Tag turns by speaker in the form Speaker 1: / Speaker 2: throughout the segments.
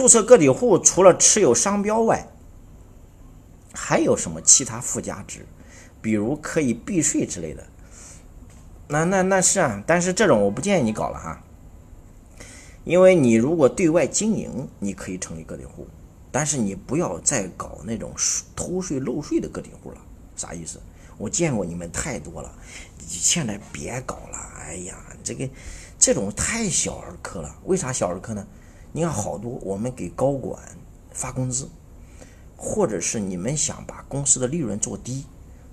Speaker 1: 注册个体户除了持有商标外，还有什么其他附加值？比如可以避税之类的。那那那是啊，但是这种我不建议你搞了哈。因为你如果对外经营，你可以成立个体户，但是你不要再搞那种偷税漏税的个体户了。啥意思？我见过你们太多了，你现在别搞了。哎呀，这个这种太小儿科了。为啥小儿科呢？你看好多我们给高管发工资，或者是你们想把公司的利润做低，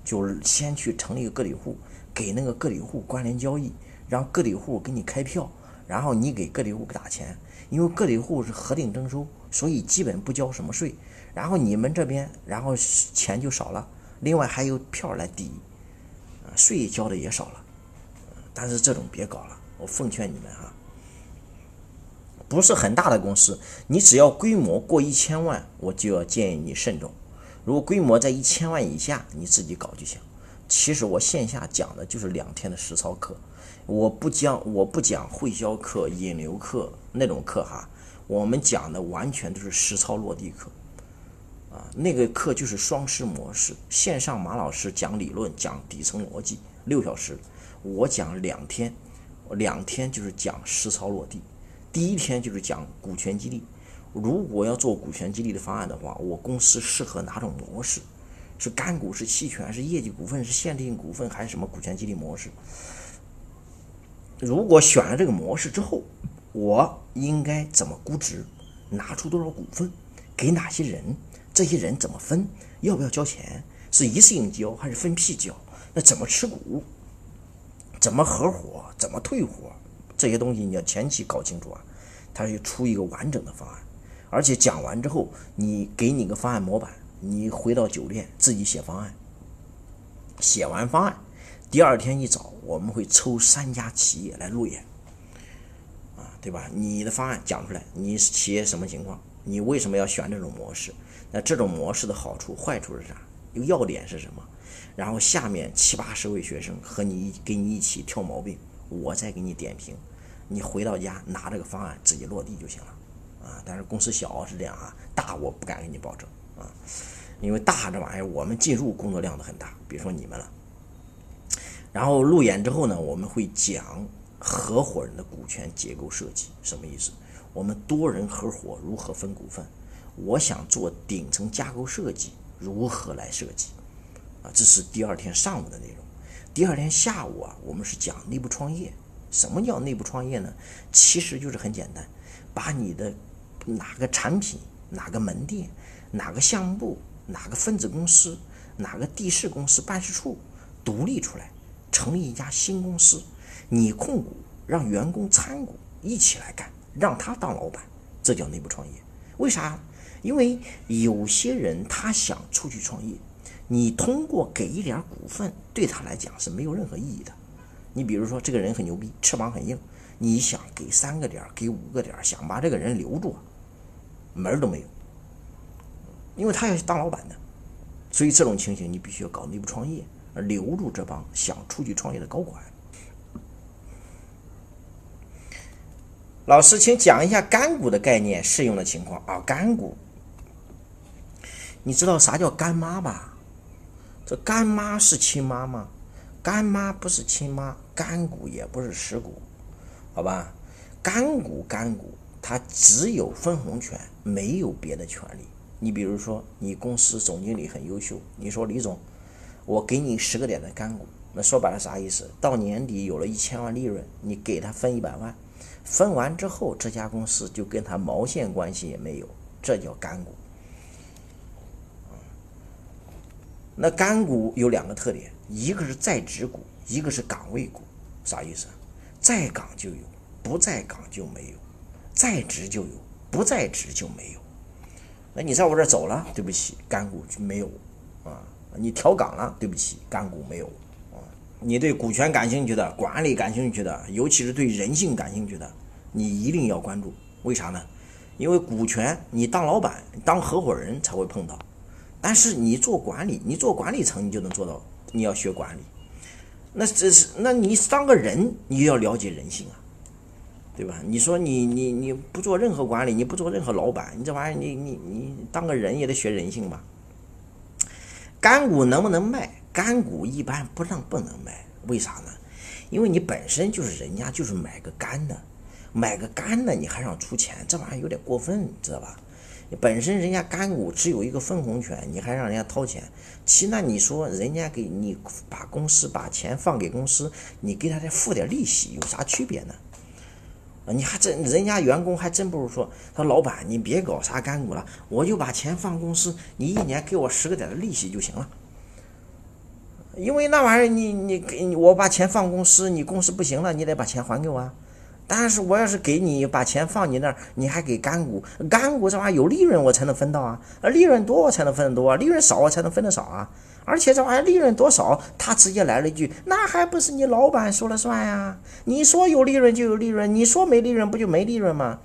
Speaker 1: 就先去成立一个个体户，给那个个体户关联交易，让个体户给你开票。然后你给个体户打钱，因为个体户是核定征收，所以基本不交什么税。然后你们这边，然后钱就少了，另外还有票来抵，税交的也少了。但是这种别搞了，我奉劝你们哈，不是很大的公司，你只要规模过一千万，我就要建议你慎重。如果规模在一千万以下，你自己搞就行。其实我线下讲的就是两天的实操课。我不讲，我不讲会销课、引流课那种课哈，我们讲的完全都是实操落地课，啊，那个课就是双师模式，线上马老师讲理论、讲底层逻辑，六小时，我讲两天，两天就是讲实操落地，第一天就是讲股权激励，如果要做股权激励的方案的话，我公司适合哪种模式？是干股、是期权、是业绩股份、是限定股份还是什么股权激励模式？如果选了这个模式之后，我应该怎么估值？拿出多少股份？给哪些人？这些人怎么分？要不要交钱？是一次性交还是分批交？那怎么持股？怎么合伙？怎么退伙？这些东西你要前期搞清楚啊！他就出一个完整的方案，而且讲完之后，你给你个方案模板，你回到酒店自己写方案。写完方案。第二天一早，我们会抽三家企业来路演，啊，对吧？你的方案讲出来，你企业什么情况？你为什么要选这种模式？那这种模式的好处、坏处是啥？有要点是什么？然后下面七八十位学生和你一给你一起挑毛病，我再给你点评。你回到家拿这个方案自己落地就行了，啊！但是公司小是这样啊，大我不敢给你保证啊，因为大这玩意儿我们进入工作量都很大，比如说你们了。然后路演之后呢，我们会讲合伙人的股权结构设计，什么意思？我们多人合伙如何分股份？我想做顶层架构设计，如何来设计？啊，这是第二天上午的内容。第二天下午啊，我们是讲内部创业。什么叫内部创业呢？其实就是很简单，把你的哪个产品、哪个门店、哪个项目部、哪个分子公司、哪个地市公司办事处独立出来。成立一家新公司，你控股，让员工参股，一起来干，让他当老板，这叫内部创业。为啥？因为有些人他想出去创业，你通过给一点股份，对他来讲是没有任何意义的。你比如说，这个人很牛逼，翅膀很硬，你想给三个点，给五个点，想把这个人留住，门都没有，因为他要当老板的。所以这种情形，你必须要搞内部创业。留住这帮想出去创业的高管。老师，请讲一下干股的概念、适用的情况啊！干股，你知道啥叫干妈吧？这干妈是亲妈吗？干妈不是亲妈，干股也不是实股，好吧？干股，干股，它只有分红权，没有别的权利。你比如说，你公司总经理很优秀，你说李总。我给你十个点的干股，那说白了啥意思？到年底有了一千万利润，你给他分一百万，分完之后这家公司就跟他毛线关系也没有，这叫干股。那干股有两个特点，一个是在职股，一个是岗位股，啥意思？在岗就有，不在岗就没有；在职就有，不在职就没有。那你在我这走了，对不起，干股就没有啊。你调岗了，对不起，干股没有啊。你对股权感兴趣的，管理感兴趣的，尤其是对人性感兴趣的，你一定要关注。为啥呢？因为股权你当老板、当合伙人才会碰到，但是你做管理，你做管理层你就能做到。你要学管理，那这是那你当个人，你要了解人性啊。对吧？你说你你你不做任何管理，你不做任何老板，你这玩意儿你你你当个人也得学人性吧？干股能不能卖？干股一般不让不能卖，为啥呢？因为你本身就是人家就是买个干的，买个干的你还让出钱，这玩意儿有点过分，知道吧？本身人家干股只有一个分红权，你还让人家掏钱，其那你说人家给你把公司把钱放给公司，你给他再付点利息，有啥区别呢？你还真，人家员工还真不如说，他说老板，你别搞啥干股了，我就把钱放公司，你一年给我十个点的利息就行了。因为那玩意儿，你你给我把钱放公司，你公司不行了，你得把钱还给我啊。但是我要是给你把钱放你那儿，你还给干股，干股这玩意儿有利润我才能分到啊，利润多我才能分得多，利润少我才能分得少啊。而且这玩意儿利润多少，他直接来了一句：“那还不是你老板说了算呀？你说有利润就有利润，你说没利润不就没利润吗？”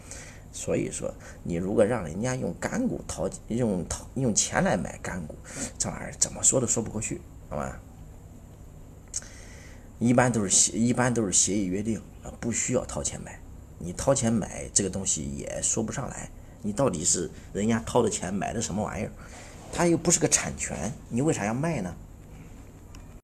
Speaker 1: 所以说，你如果让人家用干股掏用掏用钱来买干股，这玩意儿怎么说都说不过去，好吧？一般都是协一般都是协议约定啊，不需要掏钱买。你掏钱买这个东西也说不上来，你到底是人家掏的钱买的什么玩意儿？它又不是个产权，你为啥要卖呢？